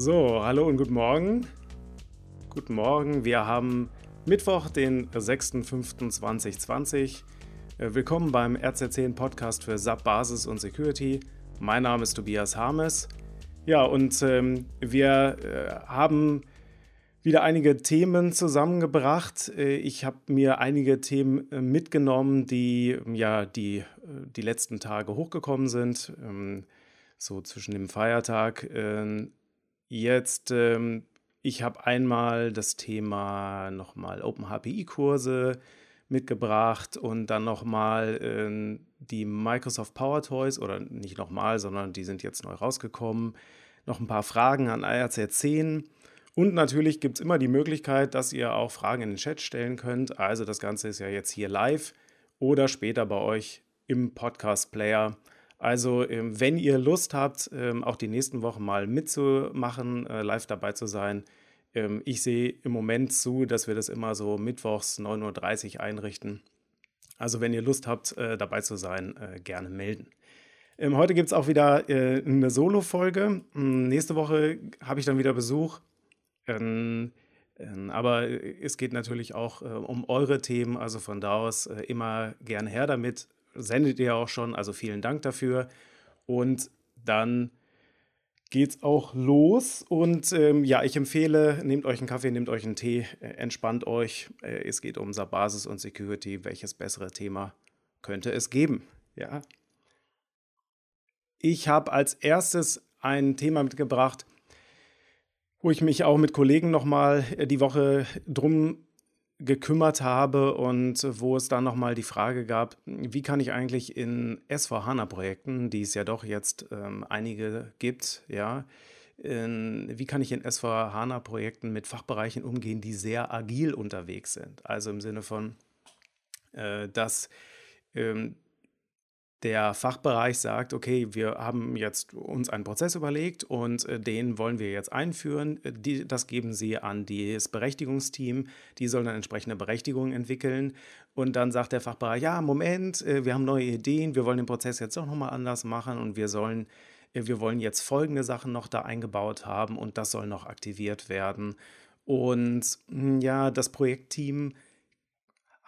So, hallo und guten Morgen. Guten Morgen, wir haben Mittwoch, den 6.5.2020. Äh, willkommen beim RZ10 Podcast für SAP Basis und Security. Mein Name ist Tobias Harmes. Ja, und ähm, wir äh, haben wieder einige Themen zusammengebracht. Äh, ich habe mir einige Themen äh, mitgenommen, die ja die, die letzten Tage hochgekommen sind, ähm, so zwischen dem Feiertag. Jetzt, ähm, ich habe einmal das Thema nochmal Open HPI-Kurse mitgebracht und dann nochmal die Microsoft Power Toys oder nicht nochmal, sondern die sind jetzt neu rausgekommen. Noch ein paar Fragen an IRC 10 und natürlich gibt es immer die Möglichkeit, dass ihr auch Fragen in den Chat stellen könnt. Also das Ganze ist ja jetzt hier live oder später bei euch im Podcast-Player. Also ähm, wenn ihr Lust habt, ähm, auch die nächsten Wochen mal mitzumachen, äh, live dabei zu sein, ähm, ich sehe im Moment zu, dass wir das immer so mittwochs 9.30 Uhr einrichten. Also wenn ihr Lust habt, äh, dabei zu sein, äh, gerne melden. Heute gibt es auch wieder eine Solo-Folge. Hm, nächste Woche habe ich dann wieder Besuch. Aber es geht natürlich auch um eure Themen, also von da aus immer gerne her damit. Sendet ihr auch schon, also vielen Dank dafür. Und dann geht's auch los. Und ähm, ja, ich empfehle, nehmt euch einen Kaffee, nehmt euch einen Tee, äh, entspannt euch. Äh, es geht um Basis und Security. Welches bessere Thema könnte es geben? Ja. Ich habe als erstes ein Thema mitgebracht, wo ich mich auch mit Kollegen nochmal äh, die Woche drum gekümmert habe und wo es dann nochmal die Frage gab, wie kann ich eigentlich in S4HANA-Projekten, die es ja doch jetzt ähm, einige gibt, ja, in, wie kann ich in S4HANA-Projekten mit Fachbereichen umgehen, die sehr agil unterwegs sind? Also im Sinne von, äh, dass ähm, der Fachbereich sagt, okay, wir haben jetzt uns einen Prozess überlegt und äh, den wollen wir jetzt einführen. Äh, die, das geben Sie an das Berechtigungsteam. Die sollen dann entsprechende Berechtigungen entwickeln. Und dann sagt der Fachbereich, ja, Moment, äh, wir haben neue Ideen, wir wollen den Prozess jetzt doch nochmal anders machen und wir sollen, wir wollen jetzt folgende Sachen noch da eingebaut haben und das soll noch aktiviert werden. Und hm, ja, das Projektteam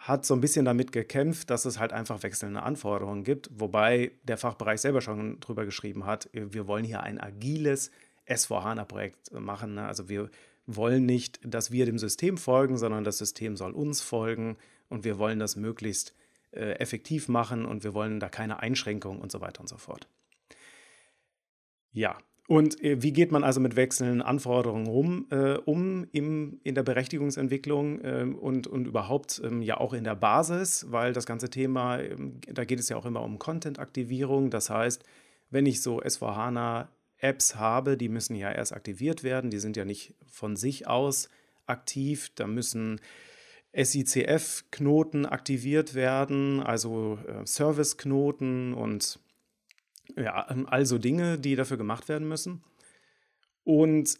hat so ein bisschen damit gekämpft, dass es halt einfach wechselnde Anforderungen gibt, wobei der Fachbereich selber schon drüber geschrieben hat, wir wollen hier ein agiles S4HANA-Projekt machen. Ne? Also wir wollen nicht, dass wir dem System folgen, sondern das System soll uns folgen und wir wollen das möglichst äh, effektiv machen und wir wollen da keine Einschränkungen und so weiter und so fort. Ja, und äh, wie geht man also mit wechselnden Anforderungen rum, äh, um im, in der Berechtigungsentwicklung äh, und, und überhaupt ähm, ja auch in der Basis, weil das ganze Thema, ähm, da geht es ja auch immer um Content-Aktivierung. Das heißt, wenn ich so S4HANA-Apps habe, die müssen ja erst aktiviert werden, die sind ja nicht von sich aus aktiv, da müssen SICF-Knoten aktiviert werden, also äh, Service-Knoten und ja, ähm, also Dinge, die dafür gemacht werden müssen. Und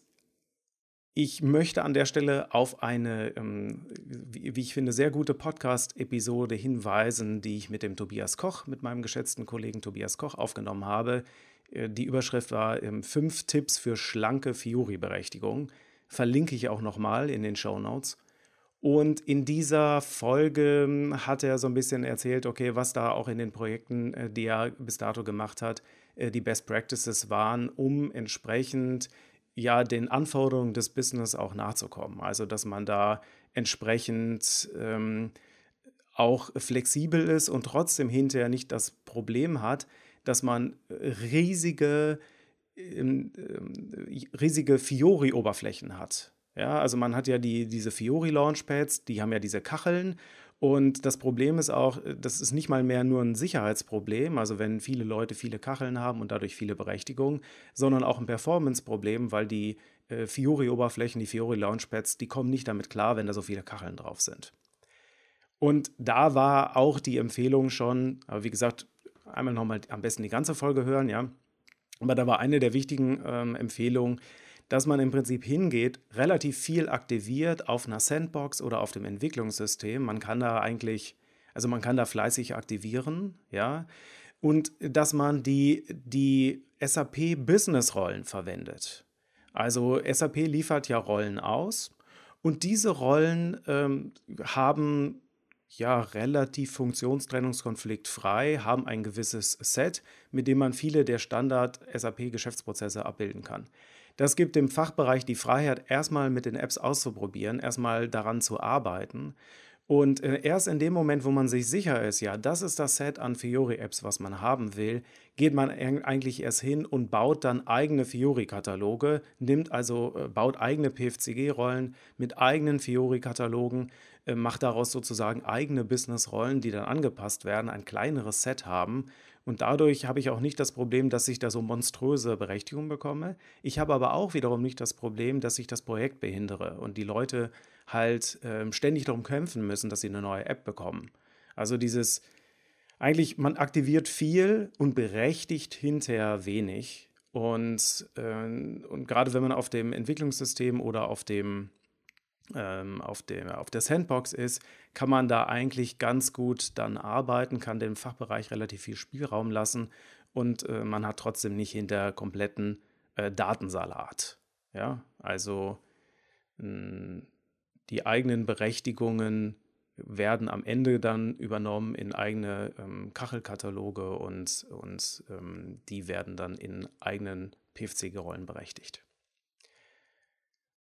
ich möchte an der Stelle auf eine, ähm, wie, ich finde, sehr gute Podcast-Episode hinweisen, die ich mit dem Tobias Koch, mit meinem geschätzten Kollegen Tobias Koch aufgenommen habe. Äh, die Überschrift war ähm, Fünf Tipps für schlanke Fiori-Berechtigung. Verlinke ich auch nochmal in den Show Notes. Und in dieser Folge hm, hat er so ein bisschen erzählt, okay, was da auch in den Projekten, äh, die er bis dato gemacht hat, äh, die Best Practices waren, um entsprechend ja den Anforderungen des Business auch nachzukommen. Also dass man da entsprechend ähm, auch flexibel ist und trotzdem hinterher nicht das Problem hat, dass man riesige, ähm, äh, riesige Fiori-Oberflächen hat. Ja, also man hat ja die, diese Fiori Launchpads, die haben ja diese Kacheln. Und das Problem ist auch, äh, das ist nicht mal mehr nur ein Sicherheitsproblem, also wenn viele Leute viele Kacheln haben und dadurch viele Berechtigungen, sondern auch ein Performance-Problem, weil die äh, Fiori-Oberflächen, die Fiori Launchpads, die kommen nicht damit klar, wenn da so viele Kacheln drauf sind. Und da war auch die Empfehlung schon, aber wie gesagt, einmal nochmal am besten die ganze Folge hören, ja. Aber da war eine der wichtigen ähm, Empfehlungen, dass man im Prinzip hingeht, relativ viel aktiviert auf einer Sandbox oder auf dem Entwicklungssystem. Man kann da eigentlich, also man kann da fleißig aktivieren, ja, und dass man die, die SAP-Business-Rollen verwendet. Also SAP liefert ja Rollen aus und diese Rollen ähm, haben ja relativ funktionstrennungskonfliktfrei, haben ein gewisses Set, mit dem man viele der Standard-SAP-Geschäftsprozesse abbilden kann. Das gibt dem Fachbereich die Freiheit, erstmal mit den Apps auszuprobieren, erstmal daran zu arbeiten. Und äh, erst in dem Moment, wo man sich sicher ist, ja, das ist das Set an Fiori-Apps, was man haben will, geht man eigentlich erst hin und baut dann eigene Fiori-Kataloge, nimmt also, äh, baut eigene PFCG-Rollen mit eigenen Fiori-Katalogen, macht daraus sozusagen eigene Business-Rollen, die dann angepasst werden, ein kleineres Set haben. Und dadurch habe ich auch nicht das Problem, dass ich da so monströse Berechtigung bekomme. Ich habe aber auch wiederum nicht das Problem, dass ich das Projekt behindere und die Leute halt ähm, ständig darum kämpfen müssen, dass sie eine neue App bekommen. Also dieses, eigentlich, man aktiviert viel und berechtigt hinterher wenig. Und, äh, und gerade wenn man auf dem Entwicklungssystem oder auf dem auf, dem, auf der Sandbox ist, kann man da eigentlich ganz gut dann arbeiten, kann dem Fachbereich relativ viel Spielraum lassen und äh, man hat trotzdem nicht hinter kompletten äh, Datensalat. Ja, also mh, die eigenen Berechtigungen werden am Ende dann übernommen in eigene ähm, Kachelkataloge und, und ähm, die werden dann in eigenen PFC-Rollen berechtigt.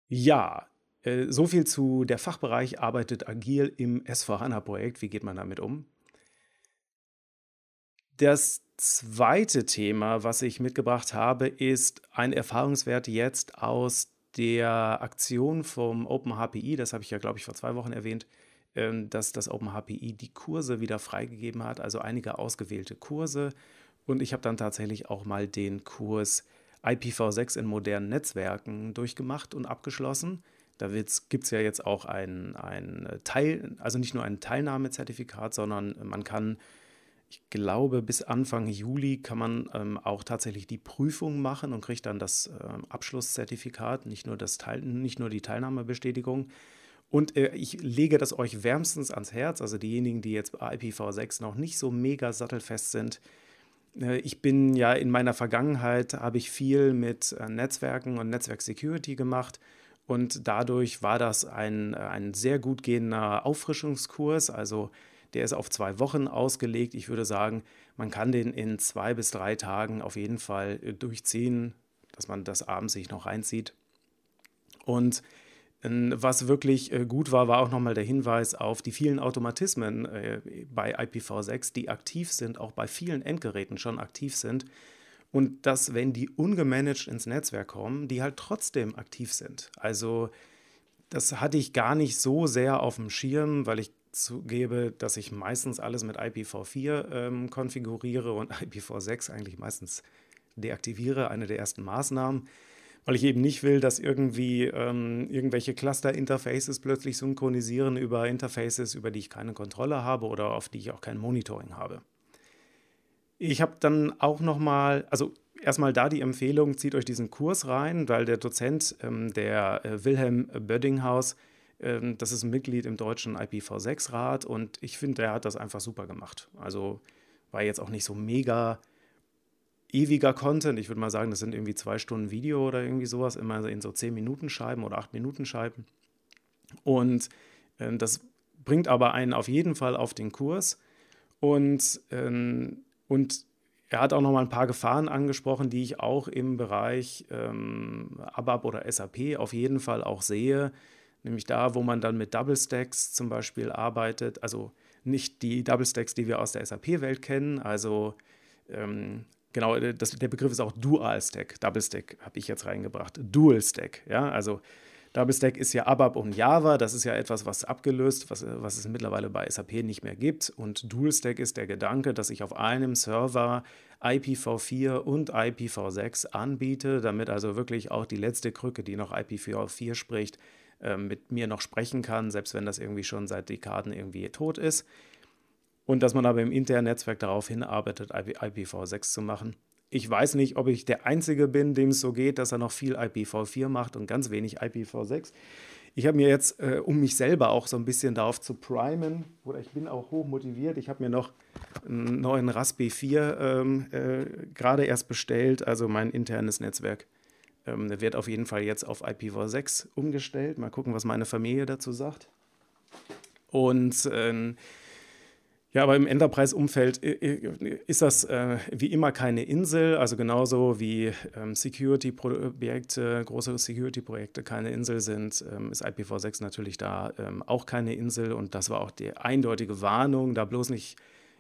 Ja, so viel zu der Fachbereich arbeitet agil im S4HANA-Projekt. Wie geht man damit um? Das zweite Thema, was ich mitgebracht habe, ist ein Erfahrungswert jetzt aus der Aktion vom OpenHPI, das habe ich ja, glaube ich, vor zwei Wochen erwähnt, ähm, dass das OpenHPI die Kurse wieder freigegeben hat, also einige ausgewählte Kurse. Und ich habe dann tatsächlich auch mal den Kurs IPv6 in modernen Netzwerken durchgemacht und abgeschlossen. Da gibt es ja jetzt auch ein, ein Teil, also nicht nur ein Teilnahmezertifikat, sondern man kann ich glaube, bis Anfang Juli kann man ähm, auch tatsächlich die Prüfung machen und kriegt dann das ähm, Abschlusszertifikat, nicht nur, das Teil, nicht nur die Teilnahmebestätigung. Und äh, ich lege das euch wärmstens ans Herz, also diejenigen, die jetzt bei IPv6 noch nicht so mega sattelfest sind. Äh, ich bin ja in meiner Vergangenheit, habe ich viel mit äh, Netzwerken und Netzwerk-Security gemacht. Und dadurch war das ein, äh, ein sehr gut gehender Auffrischungskurs. Also der ist auf zwei Wochen ausgelegt. Ich würde sagen, man kann den in zwei bis drei Tagen auf jeden Fall äh, durchziehen, dass man das abends sich noch reinzieht. Und ähm, was wirklich äh, gut war, war auch nochmal der Hinweis auf die vielen Automatismen bei IPv6, die aktiv sind, auch bei vielen Endgeräten schon aktiv sind. Und dass, wenn die ungemanagt ins Netzwerk kommen, die halt trotzdem aktiv sind. Also das hatte ich gar nicht so sehr auf dem Schirm, weil ich zugebe, dass ich meistens alles mit IPv4 ähm, konfiguriere und IPv6 eigentlich meistens deaktiviere, eine der ersten Maßnahmen, weil ich eben nicht will, dass irgendwie ähm, irgendwelche Cluster-Interfaces plötzlich synchronisieren über Interfaces, über die ich keine Kontrolle habe oder auf die ich auch kein Monitoring habe. Ich habe dann auch nochmal, also erstmal da die Empfehlung, zieht euch diesen Kurs rein, weil der Dozent, ähm, der äh, Wilhelm Böddinghaus, ähm, das ist ein Mitglied im deutschen IPv6-Rat und ich finde, der hat das einfach super gemacht. Also war jetzt auch nicht so mega ewiger Content. Ich würde mal sagen, das sind irgendwie zwei Stunden Video oder irgendwie sowas, immer in so zehn Minuten Scheiben oder acht Minuten Scheiben. Und äh, das bringt aber einen auf jeden Fall auf den Kurs. Und, ähm, und er hat auch noch mal ein paar Gefahren angesprochen, die ich auch im Bereich ähm, ABAP oder SAP auf jeden Fall auch sehe. Nämlich da, wo man dann mit Double Stacks zum Beispiel arbeitet, also nicht die Double Stacks, die wir aus der SAP-Welt kennen, also ähm, genau, das, der Begriff ist auch Dual Stack, Double Stack habe ich jetzt reingebracht, Dual Stack, ja, also Double Stack ist ja ABAP und Java, das ist ja etwas, was abgelöst, was, was es mittlerweile bei SAP nicht mehr gibt. Und Dual Stack ist der Gedanke, dass ich auf einem Server IPv4 und IPv6 anbiete, damit also wirklich auch die letzte Krücke, die noch IPv4 spricht, ähm, mit mir noch sprechen kann, selbst wenn das irgendwie schon seit Dekaden irgendwie tot ist. Und dass man aber im internen Netzwerk darauf hinarbeitet, IPv6 zu machen. Ich weiß nicht, ob ich der Einzige bin, dem es so geht, dass er noch viel IPv4 macht und ganz wenig IPv6. Ich habe mir jetzt, äh, um mich selber auch so ein bisschen darauf zu primen, oder ich bin auch hoch motiviert, ich habe mir noch einen neuen Raspberry 4 ähm, äh, gerade erst bestellt, also mein internes Netzwerk Ähm, wird auf jeden Fall jetzt auf IPv6 umgestellt. Mal gucken, was meine Familie dazu sagt. Und ähm, ja, aber im Enterprise-Umfeld äh, äh, ist das äh, wie immer keine Insel, also genauso wie ähm, Security-Projekte, große Security-Projekte keine Insel sind, ähm, ist IPv6 natürlich da ähm, auch keine Insel und das war auch die eindeutige Warnung, da bloß nicht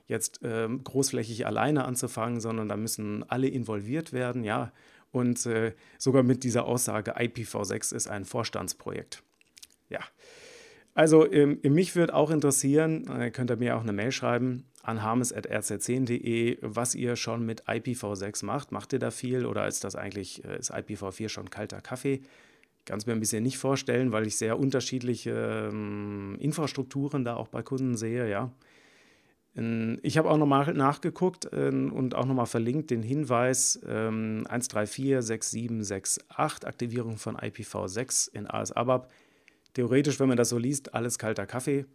jetzt ähm, großflächig alleine anzufangen, sondern da müssen alle involviert werden, ja, und äh, sogar mit dieser Aussage IPv6 ist ein Vorstandsprojekt. Ja. Also ähm, mich würde auch interessieren, äh, könnt ihr mir auch eine Mail schreiben an harmes.rz10.de, was ihr schon mit IPv6 macht. Macht ihr da viel oder ist das eigentlich, äh, ist IPv4 schon kalter Kaffee? Kann es mir ein bisschen nicht vorstellen, weil ich sehr unterschiedliche ähm, Infrastrukturen da auch bei Kunden sehe, ja. Ähm, ich habe auch nochmal nachgeguckt ähm, und auch nochmal verlinkt den Hinweis ähm, 1346768, Aktivierung von IPv6 in AS-ABAP theoretisch, wenn man das so liest, alles kalter Kaffee.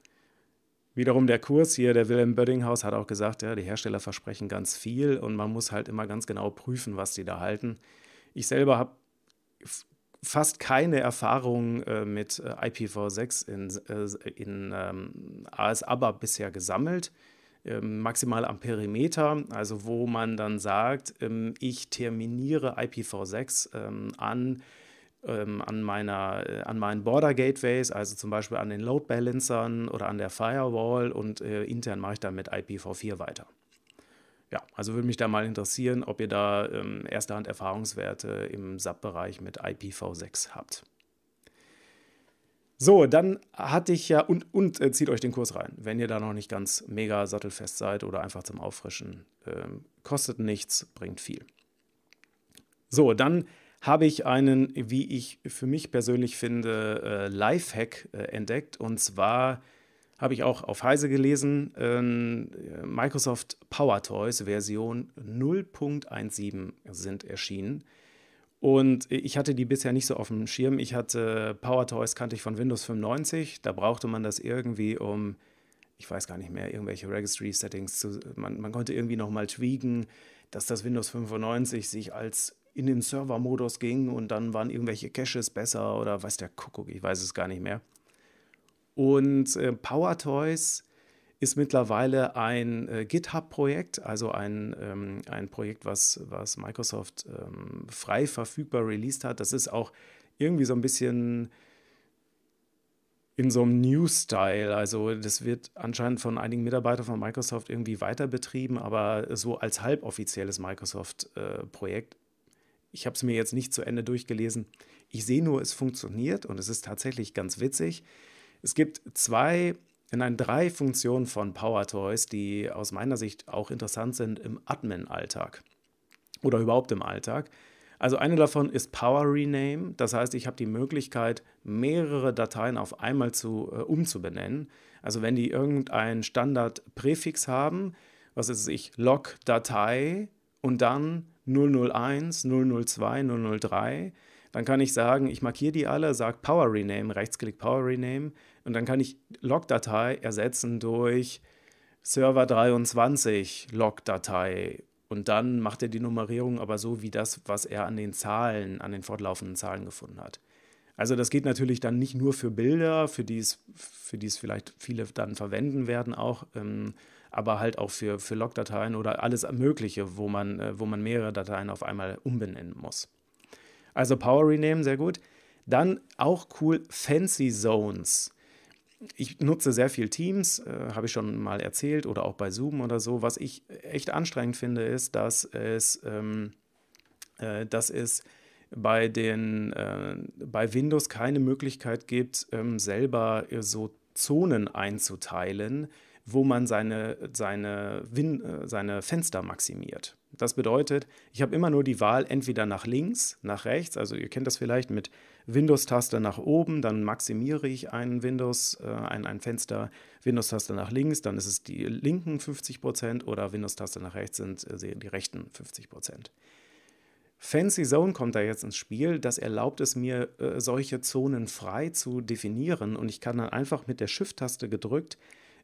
Wiederum der Kurs hier, der Wilhelm Böddinghaus hat auch gesagt, ja, die Hersteller versprechen ganz viel und man muss halt immer ganz genau prüfen, was die da halten. Ich selber habe fast keine Erfahrung äh, mit äh, IPv6 in, äh, in ähm, AS-ABAP bisher gesammelt. Ähm, maximal am Perimeter, also wo man dann sagt, ähm, ich terminiere IPv6 ähm, an ähm, an, meiner, äh, an meinen Border Gateways, also zum Beispiel an den Load Balancern oder an der Firewall und äh, intern mache ich dann mit IPv4 weiter. Ja, also würde mich da mal interessieren, ob ihr da ähm, erste Hand Erfahrungswerte im SAP-Bereich mit IPv6 habt. So, dann hatte ich ja, und, und äh, zieht euch den Kurs rein, wenn ihr da noch nicht ganz mega sattelfest seid oder einfach zum Auffrischen. Ähm, kostet nichts, bringt viel. So, dann habe ich einen, wie ich für mich persönlich finde, äh, Lifehack äh, entdeckt. Und zwar habe ich auch auf Heise gelesen, äh, Microsoft Power Toys Version 0.17 sind erschienen. Und ich hatte die bisher nicht so auf dem Schirm. Ich hatte Power Toys kannte ich von Windows 95. Da brauchte man das irgendwie, um, ich weiß gar nicht mehr, irgendwelche Registry-Settings zu. Man, man konnte irgendwie nochmal tweaken, dass das Windows 95 sich als in den Server-Modus ging und dann waren irgendwelche Caches besser oder weiß der Kuckuck, ich weiß es gar nicht mehr. Und äh, Power Toys ist mittlerweile ein äh, GitHub-Projekt, also ein, ähm, ein Projekt, was, was Microsoft ähm, frei verfügbar released hat. Das ist auch irgendwie so ein bisschen in so einem New-Style. Also das wird anscheinend von einigen Mitarbeitern von Microsoft irgendwie weiter betrieben, aber so als halboffizielles Microsoft-Projekt. Ich habe es mir jetzt nicht zu Ende durchgelesen. Ich sehe nur, es funktioniert und es ist tatsächlich ganz witzig. Es gibt zwei, nein, drei Funktionen von PowerToys, die aus meiner Sicht auch interessant sind im Admin-Alltag oder überhaupt im Alltag. Also eine davon ist Power Rename, das heißt, ich habe die Möglichkeit, mehrere Dateien auf einmal zu, äh, umzubenennen. Also wenn die irgendein Standardpräfix haben, was ist ich, Log-Datei und dann 001, 002, 003. Dann kann ich sagen, ich markiere die alle, sage Power Rename, Rechtsklick Power Rename und dann kann ich Logdatei ersetzen durch Server 23 Logdatei und dann macht er die Nummerierung aber so wie das, was er an den Zahlen, an den fortlaufenden Zahlen gefunden hat. Also das geht natürlich dann nicht nur für Bilder, für die es, für die es vielleicht viele dann verwenden werden auch, ähm, aber halt auch für, für Logdateien oder alles Mögliche, wo man, äh, wo man mehrere Dateien auf einmal umbenennen muss. Also Power Rename, sehr gut. Dann auch cool Fancy Zones. Ich nutze sehr viel Teams, äh, habe ich schon mal erzählt, oder auch bei Zoom oder so. Was ich echt anstrengend finde, ist, dass es, ähm, äh, dass es bei, den, äh, bei Windows keine Möglichkeit gibt, ähm, selber so Zonen einzuteilen, wo man seine, seine, Win äh, seine Fenster maximiert. Das bedeutet, ich habe immer nur die Wahl entweder nach links, nach rechts, also ihr kennt das vielleicht mit Windows-Taste nach oben, dann maximiere ich ein Windows, äh, ein, ein Fenster, Windows-Taste nach links, dann ist es die linken 50% oder Windows-Taste nach rechts sind äh, die rechten 50%. Fancy Zone kommt da jetzt ins Spiel. Das erlaubt es mir, äh, solche Zonen frei zu definieren und ich kann dann einfach mit der Shift-Taste gedrückt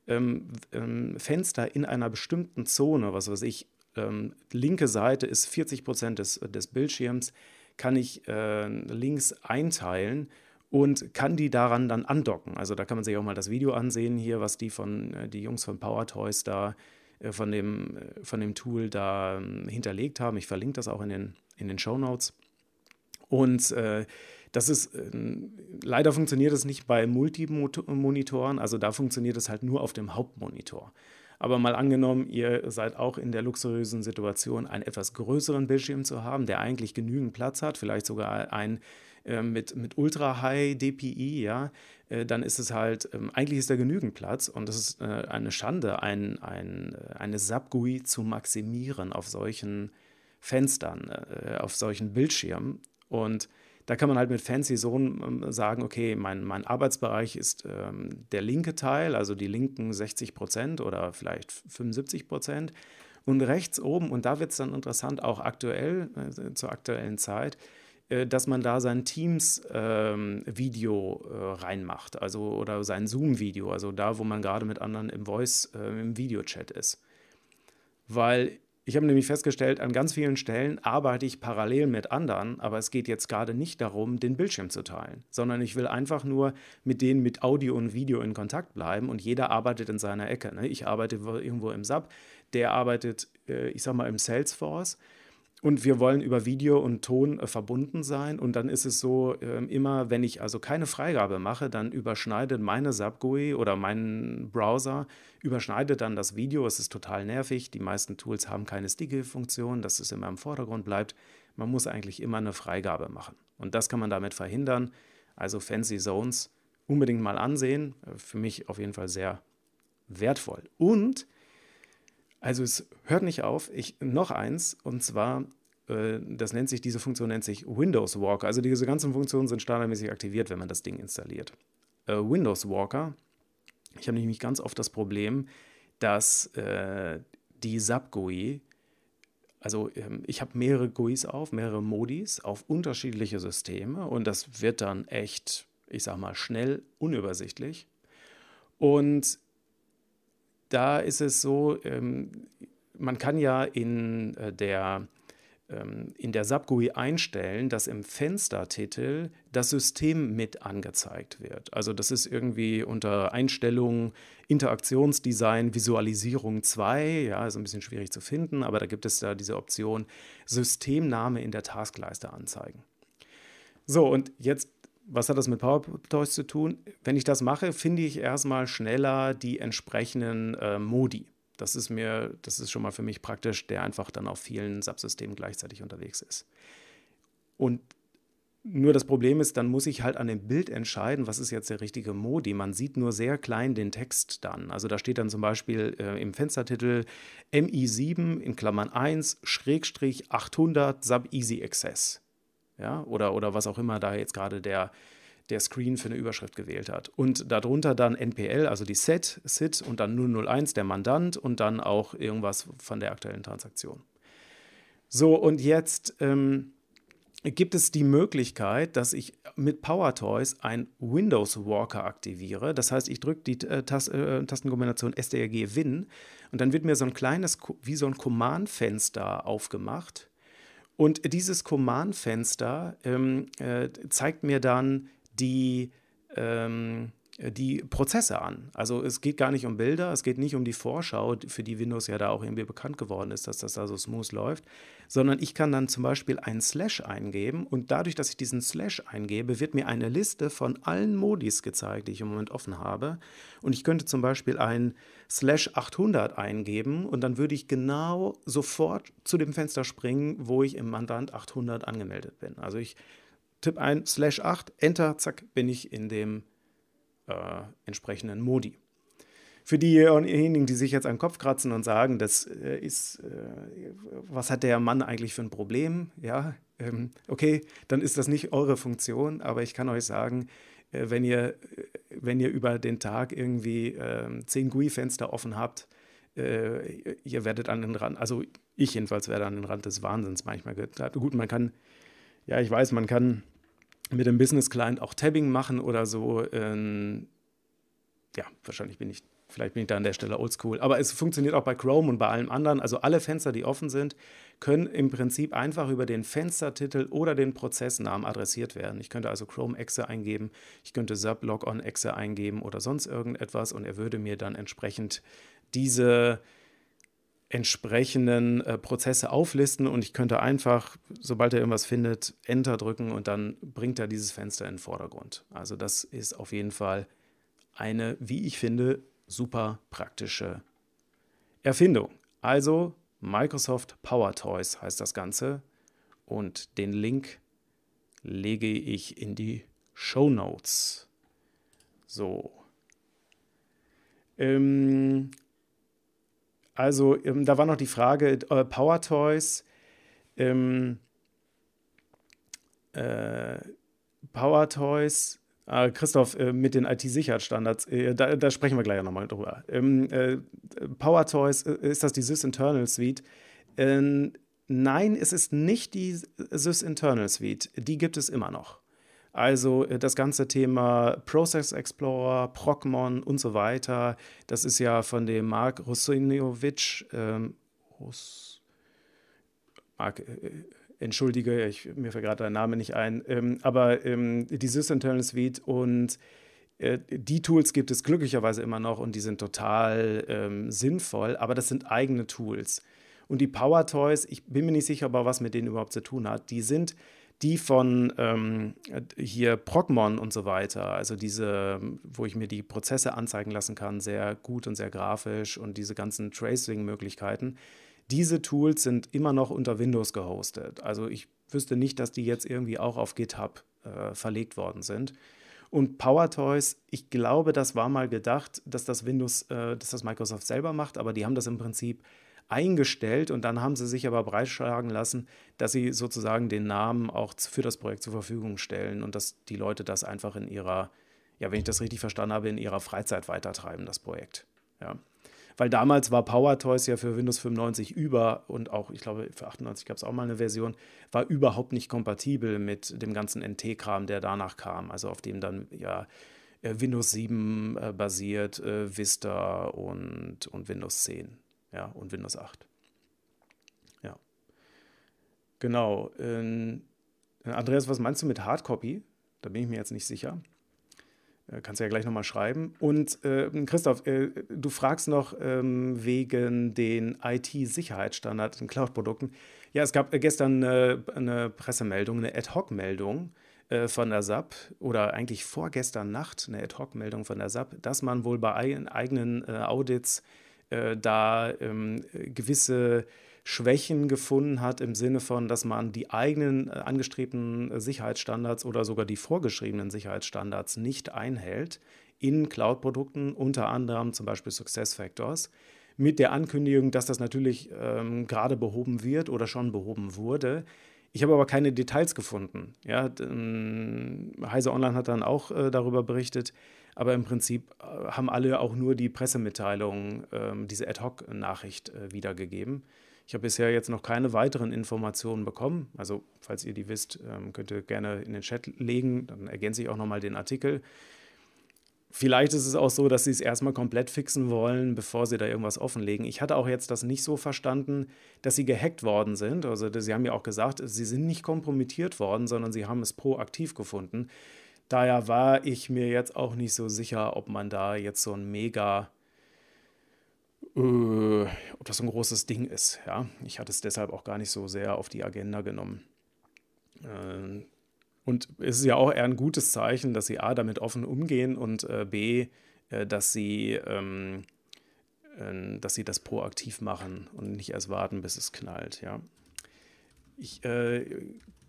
ähm, ähm, Fenster in einer bestimmten Zone, was weiß ich, ähm, linke Seite ist 40 Prozent des, des Bildschirms, kann ich äh, Links einteilen und kann die daran dann andocken. Also da kann man sich auch mal das Video ansehen hier, was die von äh, die Jungs von Power Toys da äh, von dem, äh, von dem Tool da ähm, hinterlegt haben. Ich verlinke das auch in den, in den Show Notes. Und äh, das ist, äh, leider funktioniert es nicht bei Multimonitoren, also da funktioniert es halt nur auf dem Hauptmonitor. Aber mal angenommen, ihr seid auch in der luxuriösen Situation, einen etwas größeren Bildschirm zu haben, der eigentlich genügend Platz hat, vielleicht sogar ein äh, mit, mit Ultra High DPI, ja, äh, dann ist es halt, ähm, eigentlich ist da genügend Platz und es ist eine Schande, ein, ein, eine SAP-GUI zu maximieren auf solchen Fenstern, auf solchen Bildschirmen. Und da kann man halt mit Fancy so ähm, sagen, okay, mein, mein Arbeitsbereich ist ähm, der linke Teil, also die linken 60 Prozent oder vielleicht 75 Prozent. Und rechts oben, und da wird es dann interessant, auch aktuell, äh, zur aktuellen Zeit, äh, dass man da sein Teams-Video ähm, äh, reinmacht, also oder sein Zoom-Video, also da, wo man gerade mit anderen im Voice, äh, im Videochat ist. Weil ich habe nämlich festgestellt, an ganz vielen Stellen arbeite ich parallel mit anderen, aber es geht jetzt gerade nicht darum, den Bildschirm zu teilen, sondern ich will einfach nur mit denen mit Audio und Video in Kontakt bleiben und jeder arbeitet in seiner Ecke. Ne? Ich arbeite irgendwo im SAP, der arbeitet, äh, ich sag mal, im Salesforce und wir wollen über Video und Ton äh, verbunden sein. Und dann ist es so, äh, immer wenn ich also keine Freigabe mache, dann überschneidet meine SAP-GUI oder mein Browser, überschneidet dann das Video. Es ist total nervig. Die meisten Tools haben keine Sticky-Funktion, dass es immer im Vordergrund bleibt. Man muss eigentlich immer eine Freigabe machen. Und das kann man damit verhindern. Also Fancy Zones unbedingt mal ansehen. Äh, für mich auf jeden Fall sehr wertvoll. Und also es hört nicht auf. Ich, noch eins, und zwar, äh, das nennt sich, diese Funktion nennt sich Windows Walker. Also diese ganzen Funktionen sind standardmäßig aktiviert, wenn man das Ding installiert. Äh, Windows Walker, ich habe nämlich ganz oft das Problem, dass äh, die SAP-GUI, also ähm, ich habe mehrere GUIs auf, mehrere Modis auf unterschiedliche Systeme und das wird dann echt, ich sag mal, schnell unübersichtlich. Und da ist es so, ähm, man kann ja in äh, der ähm, in der SAP-GUI einstellen, dass im Fenstertitel das System mit angezeigt wird. Also das ist irgendwie unter Einstellungen Interaktionsdesign Visualisierung 2, ja, ist ein bisschen schwierig zu finden, aber da gibt es da diese Option Systemname in der Taskleiste anzeigen. So, und jetzt was hat das mit PowerToys zu tun? Wenn ich das mache, finde ich erstmal schneller die entsprechenden äh, Modi. Das ist mir, das ist schon mal für mich praktisch, der einfach dann auf vielen Subsystemen gleichzeitig unterwegs ist. Und nur das Problem ist, dann muss ich halt an dem Bild entscheiden, was ist jetzt der richtige Modi. Man sieht nur sehr klein den Text dann. Also da steht dann zum Beispiel äh, im Fenstertitel MI7 in Klammern 1 Schrägstrich 800 Sub Easy Access ja, oder, oder was auch immer da jetzt gerade der, der Screen für eine Überschrift gewählt hat. Und darunter dann NPL, also die Set, SIT und dann 001 der Mandant und dann auch irgendwas von der aktuellen Transaktion. So, und jetzt ähm, gibt es die Möglichkeit, dass ich mit PowerToys ein Windows Walker aktiviere. Das heißt, ich drücke die äh, Tas äh, Tastenkombination STRG Win und dann wird mir so ein kleines, wie so ein Command-Fenster aufgemacht und dieses Command-Fenster ähm, äh, zeigt mir dann die, ähm, die Prozesse an. Also es geht gar nicht um Bilder, es geht nicht um die Vorschau, für die Windows ja da auch irgendwie bekannt geworden ist, dass das da so smooth läuft, sondern ich kann dann zum Beispiel einen Slash eingeben und dadurch, dass ich diesen Slash eingebe, wird mir eine Liste von allen Modis gezeigt, die ich im Moment offen habe. Und ich könnte zum Beispiel einen Slash 800 eingeben und dann würde ich genau sofort zu dem Fenster springen, wo ich im Mandant 800 angemeldet bin. Also ich tippe ein Slash 8, Enter, zack, bin ich in dem äh, entsprechenden Modi. Für diejenigen, die sich jetzt an den Kopf kratzen und sagen, das äh, ist, äh, was hat der Mann eigentlich für ein Problem? Ja, ähm, okay, dann ist das nicht eure Funktion, aber ich kann euch sagen, äh, wenn, ihr, wenn ihr über den Tag irgendwie ähm, zehn GUI-Fenster offen habt, ihr werdet an den Rand, also ich jedenfalls werde an den Rand des Wahnsinns manchmal getan. Gut, man kann, ja, ich weiß, man kann mit dem Business Client auch Tabbing machen oder so. Ähm, ja, wahrscheinlich bin ich Vielleicht bin ich da an der Stelle oldschool. Aber es funktioniert auch bei Chrome und bei allem anderen. Also alle Fenster, die offen sind, können im Prinzip einfach über den Fenstertitel oder den Prozessnamen adressiert werden. Ich könnte also Chrome Exe eingeben, ich könnte SAP Logon Exe eingeben oder sonst irgendetwas und er würde mir dann entsprechend diese entsprechenden äh, Prozesse auflisten und ich könnte einfach, sobald er irgendwas findet, Enter drücken und dann bringt er dieses Fenster in den Vordergrund. Also das ist auf jeden Fall eine, wie ich finde, super praktische Erfindung. Also Microsoft Power Toys heißt das Ganze und den Link lege ich in die Show Notes. So. Ähm, also, ähm, da war noch die Frage, äh, Power Toys. Ähm, äh, Power Toys äh, Christoph, mit den IT-Sicherheitsstandards, äh, da, da, sprechen wir gleich nochmal drüber. Ähm, äh, Power Toys, äh, ist das die Sys Internal Suite? Ähm, nein, es ist nicht die Sys Internal Suite. Die gibt es immer noch. Also äh, das ganze Thema Process Explorer, Procmon und so weiter, das ist ja von dem Mark Rusinowitsch, ähm, Rus, Mark, entschuldige, ich, mir fällt gerade dein Name nicht ein, ähm, aber ähm, die Sys-Internal Suite und äh, die Tools gibt es glücklicherweise immer noch und die sind total ähm, sinnvoll, aber das sind eigene Tools. Und die Power Toys, ich bin mir nicht sicher, aber was mit denen überhaupt zu tun hat, die sind die von ähm, hier Procmon und so weiter, also diese, wo ich mir die Prozesse anzeigen lassen kann, sehr gut und sehr grafisch und diese ganzen Tracing-Möglichkeiten, diese Tools sind immer noch unter Windows gehostet. Also ich wüsste nicht, dass die jetzt irgendwie auch auf GitHub äh, verlegt worden sind. Und PowerToys, ich glaube, das war mal gedacht, dass das Windows, äh, dass das Microsoft selber macht, aber die haben das im Prinzip eingestellt und dann haben sie sich aber breitschlagen lassen, dass sie sozusagen den Namen auch für das Projekt zur Verfügung stellen und dass die Leute das einfach in ihrer, ja, wenn ich das richtig verstanden habe, in ihrer Freizeit weitertreiben, das Projekt. Ja weil damals war Power Toys ja für Windows 95 über und auch, ich glaube, für 98 gab es auch mal eine Version, war überhaupt nicht kompatibel mit dem ganzen NT-Kram, der danach kam, also auf dem dann ja äh, Windows 7 äh, basiert, äh, Vista und, und Windows 10 ja, und Windows 8. Ja. Genau. Ähm, Andreas, was meinst du mit Hardcopy? Da bin ich mir jetzt nicht sicher. Äh, kannst du ja gleich nochmal schreiben. Und äh, Christoph, äh, du fragst noch ähm, wegen den IT-Sicherheitsstandards in Cloud-Produkten. Ja, es gab äh, gestern eine, eine Pressemeldung, eine Ad-Hoc-Meldung äh, von der SAP oder eigentlich vorgestern Nacht eine Ad-Hoc-Meldung von der SAP, dass man wohl bei eigenen äh, da ähm, gewisse Schwächen gefunden hat im Sinne von, dass man die eigenen äh, angestrebten Sicherheitsstandards oder sogar die vorgeschriebenen Sicherheitsstandards nicht einhält in Cloud-Produkten, unter anderem zum Beispiel SuccessFactors, mit der Ankündigung, dass das natürlich ähm, gerade behoben wird oder schon behoben wurde. Ich habe aber keine Details gefunden. Ja, Heise Online hat dann auch äh, darüber berichtet, aber im Prinzip äh, haben alle auch nur die Pressemitteilung, äh, diese Ad-Hoc-Nachricht äh, wiedergegeben. Ich habe bisher jetzt noch keine weiteren Informationen bekommen. Also, falls ihr die wisst, ähm, könnt ihr gerne in den Chat legen. Dann ergänze ich auch nochmal den Artikel. Vielleicht ist es auch so, dass sie es erstmal komplett fixen wollen, bevor sie da irgendwas offenlegen. Ich hatte auch jetzt das nicht so verstanden, dass sie gehackt worden sind. Also, sie haben ja auch gesagt, sie sind nicht kompromittiert worden, sondern sie haben es proaktiv gefunden. Daher war ich mir jetzt auch nicht so sicher, ob man da jetzt so ein mega äh, ob das so ein großes Ding ist. Ja? Ich hatte es deshalb auch gar nicht so sehr auf die Agenda genommen. Äh, und es ist ja auch eher ein gutes Zeichen, dass sie A, damit offen umgehen und äh, B, äh, dass, sie, ähm, äh, dass sie das proaktiv machen und nicht erst warten, bis es knallt. Ja? Ich äh,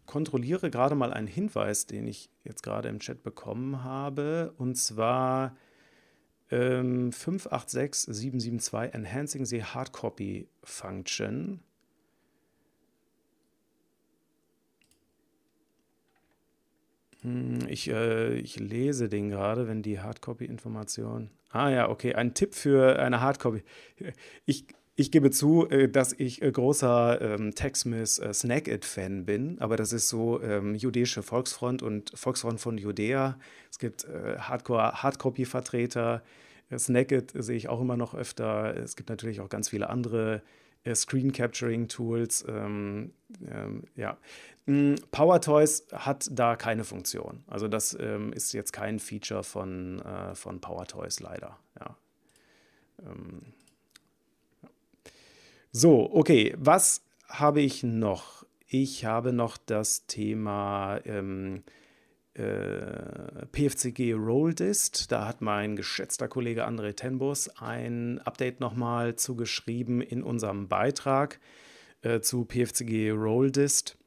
kontrolliere gerade mal einen Hinweis, den ich jetzt gerade im Chat bekommen habe. Und zwar ähm, 586772 Enhancing the Hardcopy Function. Hm, ich, äh, ich lese den gerade, wenn die Hardcopy-Information. Ah ja, okay, ein Tipp für eine Hardcopy. Ich, ich gebe zu, äh, dass ich äh, großer ähm, TechSmith äh, Snack It-Fan bin, aber das ist so ähm, jüdische Volksfront und Volksfront von Judäa. Es gibt äh, Hardcore, Hardcopy-Vertreter, Snagit sehe ich auch immer noch öfter. Es gibt natürlich auch ganz viele andere äh, Screen Capturing Tools. Ähm, ähm, ja. Hm, PowerToys hat da keine Funktion. Also das ähm, ist jetzt kein Feature von, äh, von PowerToys leider. Ja. So, okay, was habe ich noch? Ich habe noch das Thema ähm, äh, PFCG Rolldist. Da hat mein geschätzter Kollege André Tenbus ein Update nochmal zugeschrieben in unserem Beitrag äh, zu PFCG Rolldist.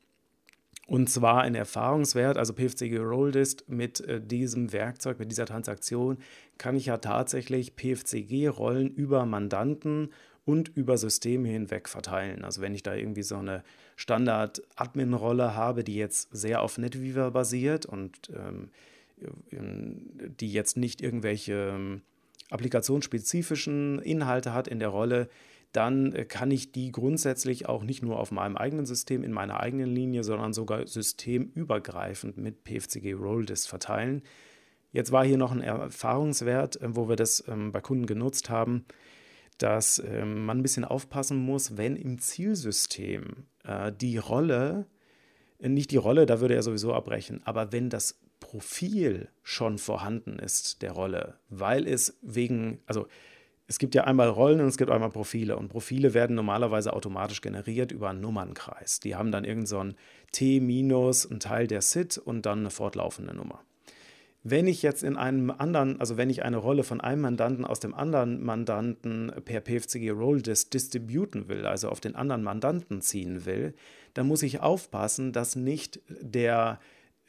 Und zwar ein Erfahrungswert, also PFCG Rolldist mit äh, diesem Werkzeug, mit dieser Transaktion kann ich ja tatsächlich PFCG-Rollen über Mandanten und über Systeme hinweg verteilen. Also wenn ich da irgendwie so eine Standard-Admin-Rolle habe, die jetzt sehr auf NetWeaver basiert und ähm, die jetzt nicht irgendwelche ähm, applikationsspezifischen Inhalte hat in der Rolle, dann äh, kann ich die grundsätzlich auch nicht nur auf meinem eigenen System, in meiner eigenen Linie, sondern sogar systemübergreifend mit PFCG Rolldist verteilen. Jetzt war hier noch ein Erfahrungswert, äh, wo wir das ähm, bei Kunden genutzt haben dass ähm, man ein bisschen aufpassen muss, wenn im Zielsystem äh, die Rolle, äh, nicht die Rolle, da würde er sowieso abbrechen, aber wenn das Profil schon vorhanden ist der Rolle, weil es wegen, also es gibt ja einmal Rollen und es gibt einmal Profile und Profile werden normalerweise automatisch generiert über einen Nummernkreis. Die haben dann irgend so T minus, ein Teil der SID und dann eine fortlaufende Nummer. Wenn ich jetzt in einem anderen, also wenn ich eine Rolle von einem Mandanten aus dem anderen Mandanten per PFCG Role Dis distributen will, also auf den anderen Mandanten ziehen will, dann muss ich aufpassen, dass nicht der,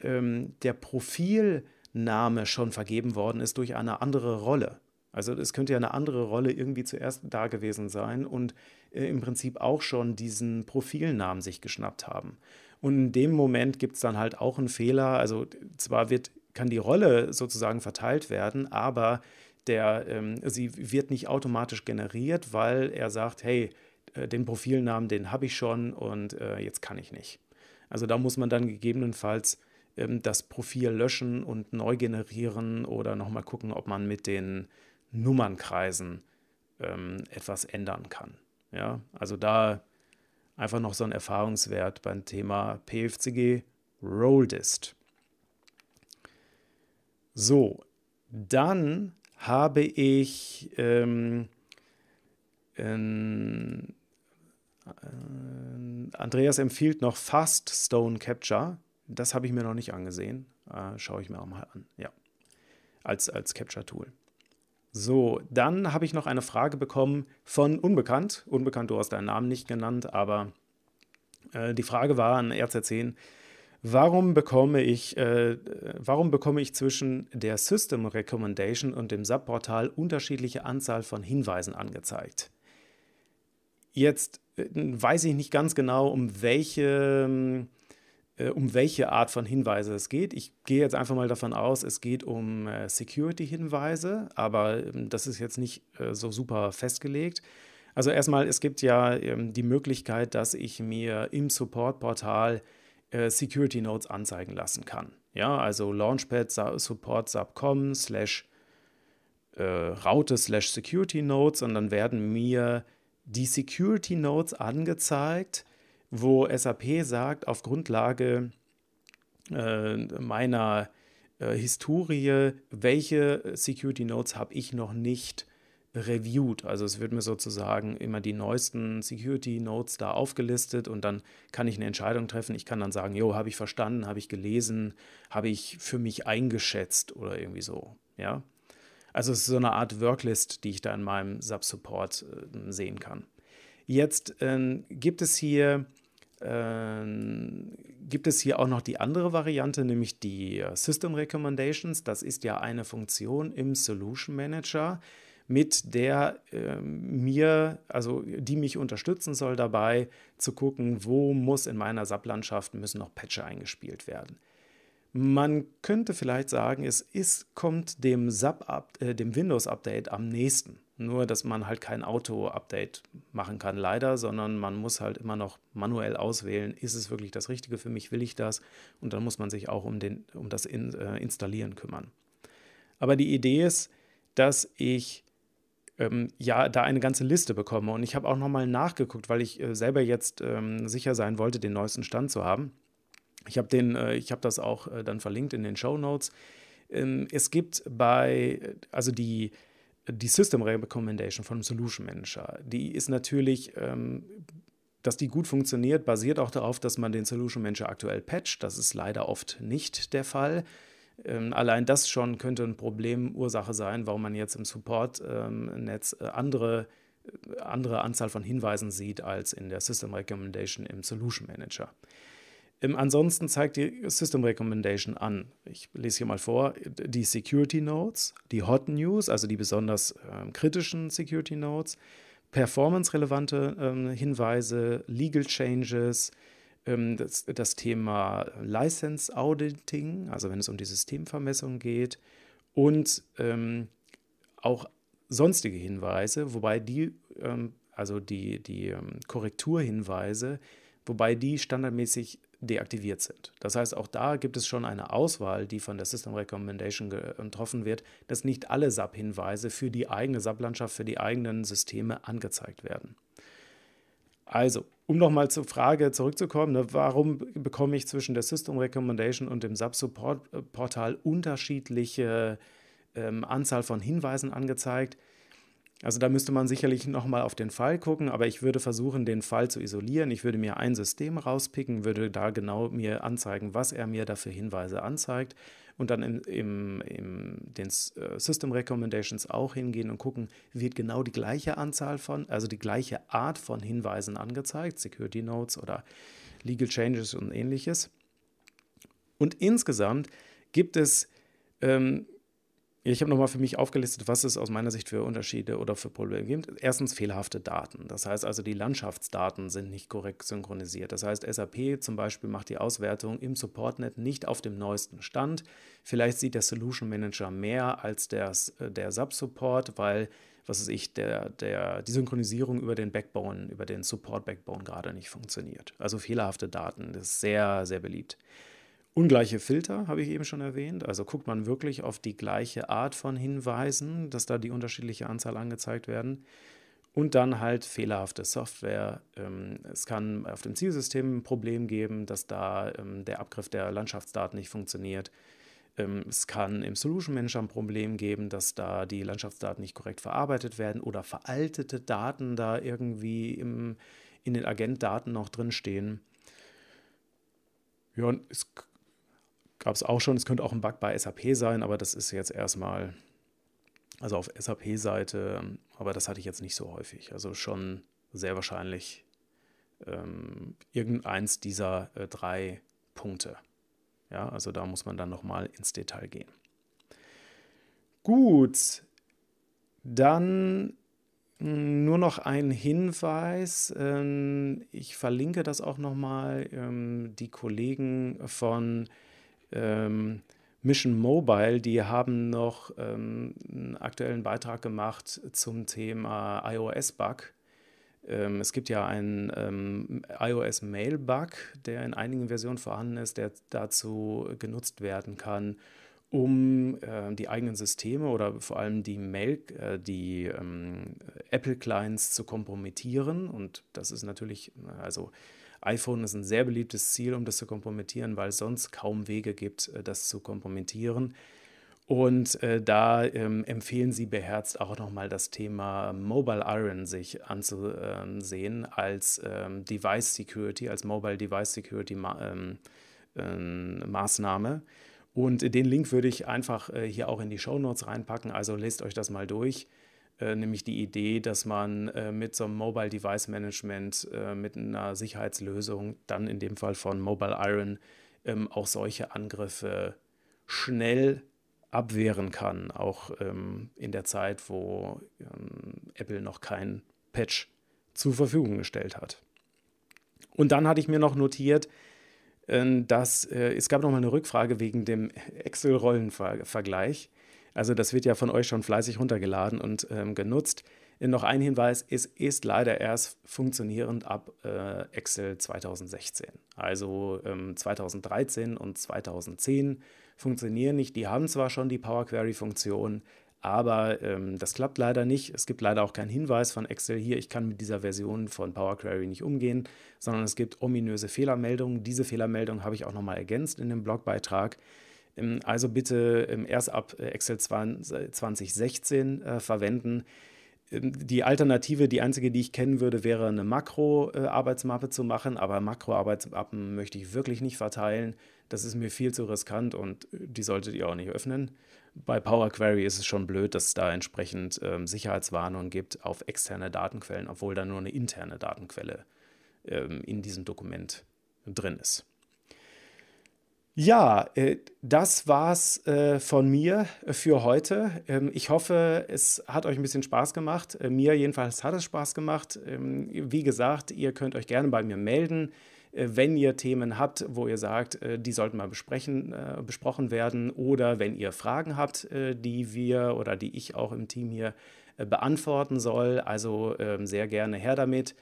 ähm, der Profilname schon vergeben worden ist durch eine andere Rolle. Also es könnte ja eine andere Rolle irgendwie zuerst da gewesen sein und äh, im Prinzip auch schon diesen Profilnamen sich geschnappt haben. Und in dem Moment gibt es dann halt auch einen Fehler. Also zwar wird kann die Rolle sozusagen verteilt werden, aber der, ähm, sie wird nicht automatisch generiert, weil er sagt, hey, äh, den Profilnamen, den habe ich schon und äh, jetzt kann ich nicht. Also da muss man dann gegebenenfalls ähm, das Profil löschen und neu generieren oder nochmal gucken, ob man mit den Nummernkreisen ähm, etwas ändern kann. Ja, also da einfach noch so ein Erfahrungswert beim Thema PFCG Rolldist. So, dann habe ich ähm, ähm, äh, Andreas empfiehlt noch Fast Stone Capture. Das habe ich mir noch nicht angesehen. Äh, schaue ich mir auch mal an. Ja, als, als Capture-Tool. So, dann habe ich noch eine Frage bekommen von Unbekannt. Unbekannt, du hast deinen Namen nicht genannt, aber äh, die Frage war an RZ10, Warum bekomme ich, äh, warum bekomme ich zwischen der System Recommendation und dem Subportal unterschiedliche Anzahl von Hinweisen angezeigt? Jetzt äh, weiß ich nicht ganz genau, um welche, äh, um welche Art von Hinweise es geht. Ich gehe jetzt einfach mal davon aus, es geht um äh, Security-Hinweise, aber ähm, das ist jetzt nicht äh, so super festgelegt. Also erstmal, es gibt ja ähm, die Möglichkeit, dass ich mir im Support-Portal äh, Security Notes anzeigen lassen kann. Ja, also Launchpad Support Subcom slash äh, Raute slash Security Notes und dann werden mir die Security Notes angezeigt, wo SAP sagt, auf Grundlage äh, meiner äh, Historie, welche Security Notes habe ich noch nicht reviewed. Also es wird mir sozusagen immer die neuesten Security Notes da aufgelistet und dann kann ich eine Entscheidung treffen. Ich kann dann sagen, jo, habe ich verstanden, habe ich gelesen, habe ich für mich eingeschätzt oder irgendwie so. Ja. Also es ist so eine Art Worklist, die ich da in meinem Sub-Support äh, sehen kann. Jetzt äh, gibt es hier äh, gibt es hier auch noch die andere Variante, nämlich die äh, System Recommendations. Das ist ja eine Funktion im Solution Manager, mit der äh, mir, also die mich unterstützen soll dabei, zu gucken, wo muss in meiner SAP-Landschaft müssen noch Patches eingespielt werden. Man könnte vielleicht sagen, es ist, kommt dem, äh, dem Windows-Update am nächsten. Nur, dass man halt kein Auto-Update machen kann, leider, sondern man muss halt immer noch manuell auswählen, ist es wirklich das Richtige für mich, will ich das? Und dann muss man sich auch um, den, um das in, äh, Installieren kümmern. Aber die Idee ist, dass ich ähm, ja da eine ganze Liste bekomme. Und ich habe auch nochmal nachgeguckt, weil ich äh, selber jetzt ähm, sicher sein wollte, den neuesten Stand zu haben. Ich habe äh, habe das auch äh, dann verlinkt in den Show Notes. Ähm, es gibt bei, also die, die System Recommendation von Solution Manager, die ist natürlich, ähm, dass die gut funktioniert, basiert auch darauf, dass man den Solution Manager aktuell patcht. Das ist leider oft nicht der Fall. Ähm, allein das schon könnte ein Problemursache sein, warum man jetzt im Support-Netz äh, andere, äh, andere Anzahl von Hinweisen sieht als in der System Recommendation im Solution Manager. Ähm, ansonsten zeigt die System Recommendation an, ich lese hier mal vor, die Security Nodes, die Hot News, also die besonders kritischen Security Nodes, performance-relevante Hinweise, Legal Changes, ähm, das, das, Thema License Auditing, also wenn es um die Systemvermessung geht, und ähm, auch sonstige Hinweise, wobei die, ähm, also die, die ähm, Korrekturhinweise, wobei die standardmäßig deaktiviert sind. Das heißt, auch da gibt es schon eine Auswahl, die von der System Recommendation getroffen wird, dass nicht alle SAP-Hinweise für die eigene SAP-Landschaft, für die eigenen Systeme angezeigt werden. Also, um nochmal zur Frage zurückzukommen, ne, warum bekomme ich zwischen der System Recommendation und dem SAP-Support-Portal unterschiedliche ähm, Anzahl von Hinweisen angezeigt? Also da müsste man sicherlich nochmal auf den Fall gucken, aber ich würde versuchen, den Fall zu isolieren. Ich würde mir ein System rauspicken, würde da genau mir anzeigen, was er mir dafür Hinweise anzeigt und dann in, im, im, den äh, System Recommendations auch hingehen und gucken, wird genau die gleiche Anzahl von, also die gleiche Art von Hinweisen angezeigt, Security Notes oder Legal Changes und ähnliches. Und insgesamt gibt es ähm, ich habe nochmal für mich aufgelistet, was es aus meiner Sicht für Unterschiede oder für Probleme gibt. Erstens fehlerhafte Daten. Das heißt also, die Landschaftsdaten sind nicht korrekt synchronisiert. Das heißt, SAP zum Beispiel macht die Auswertung im Supportnet nicht auf dem neuesten Stand. Vielleicht sieht der Solution Manager mehr als der, der Sub-Support, weil, was weiß ich, der, der, die Synchronisierung über den Backbone, über den Support-Backbone gerade nicht funktioniert. Also fehlerhafte Daten, das ist sehr, sehr beliebt. Ungleiche Filter habe ich eben schon erwähnt. Also guckt man wirklich auf die gleiche Art von Hinweisen, dass da die unterschiedliche Anzahl angezeigt werden. Und dann halt fehlerhafte Software. Ähm, es kann auf dem Zielsystem ein Problem geben, dass da ähm, der Abgriff der Landschaftsdaten nicht funktioniert. Ähm, es kann im Solution Manager ein Problem geben, dass da die Landschaftsdaten nicht korrekt verarbeitet werden oder veraltete Daten da irgendwie im, in den Agentdaten noch drinstehen. Ja, und es gab es auch schon. Es könnte auch ein Bug bei SAP sein, aber das ist jetzt erstmal, also auf SAP-Seite, aber das hatte ich jetzt nicht so häufig. Also schon sehr wahrscheinlich ähm, irgendeins dieser äh, drei Punkte. Ja, also da muss man dann nochmal ins Detail gehen. Gut, dann hm, nur noch ein Hinweis. Ähm, ich verlinke das auch nochmal. Ähm, die Kollegen von ähm, Mission Mobile, die haben noch ähm, einen aktuellen Beitrag gemacht zum Thema iOS-Bug. Ähm, es gibt ja einen ähm, iOS-Mail-Bug, der in einigen Versionen vorhanden ist, der dazu genutzt werden kann, um äh, die eigenen Systeme oder vor allem die Mail, äh, die ähm, Apple-Clients zu kompromittieren. Und das ist natürlich, also iPhone ist ein sehr beliebtes Ziel, um das zu kompromittieren, weil es sonst kaum Wege gibt, äh, das zu kompromittieren. Und äh, da ähm, empfehlen sie beherzt auch nochmal das Thema Mobile Iron sich anzusehen als ähm, Device Security, als Mobile Device Security Ma ähm, ähm Maßnahme. Und den Link würde ich einfach äh, hier auch in die Show Notes reinpacken. Also lest euch das mal durch. Äh, nämlich die Idee, dass man äh, mit so einem Mobile Device Management, äh, mit einer Sicherheitslösung, dann in dem Fall von Mobile Iron, ähm, auch solche Angriffe schnell abwehren kann, auch ähm, in der Zeit, wo ähm, Apple noch kein Patch zur Verfügung gestellt hat. Und dann hatte ich mir noch notiert, äh, dass äh, es gab noch mal eine Rückfrage wegen dem Excel-Rollenvergleich. Also das wird ja von euch schon fleißig runtergeladen und ähm, genutzt. Noch ein Hinweis, es ist leider erst funktionierend ab äh, Excel 2016. Also ähm, 2013 und 2010 funktionieren nicht. Die haben zwar schon die Power Query Funktion, Aber ähm, das klappt leider nicht. Es gibt leider auch keinen Hinweis von Excel hier, ich kann mit dieser Version von Power Query nicht umgehen, sondern es gibt ominöse Fehlermeldungen. Diese Fehlermeldung habe ich auch nochmal ergänzt in dem Blogbeitrag. Ähm, also bitte ähm, erst ab äh, Excel 2016 äh, verwenden. Ähm, die Alternative, die einzige, die ich kennen würde, wäre eine Makro-Arbeitsmappe zu machen, aber Makro-Arbeitsmappen möchte ich wirklich nicht verteilen. Das ist mir viel zu riskant und äh, die solltet ihr auch nicht öffnen. Bei Power Query ist es schon blöd, dass es da entsprechend ähm, Sicherheitswarnungen gibt auf externe Datenquellen, obwohl da nur eine interne Datenquelle ähm, in diesem Dokument drin ist. Ja, äh, das war's äh, von mir für heute. Ähm, ich hoffe, es hat euch ein bisschen Spaß gemacht. Äh, mir jedenfalls hat es Spaß gemacht. Ähm, wie gesagt, ihr könnt euch gerne bei mir melden, wenn ihr Themen habt, wo ihr sagt, die sollten mal besprechen, besprochen werden oder wenn ihr Fragen habt, die wir oder die ich auch im Team hier beantworten soll. Also ähm, sehr gerne her damit.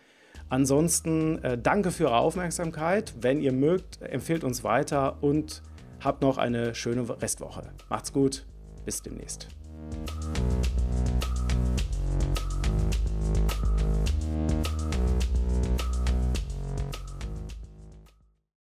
Ansonsten äh, danke für eure Aufmerksamkeit. Wenn ihr mögt, empfehlt uns weiter und habt noch eine schöne Restwoche. Macht's gut, bis demnächst.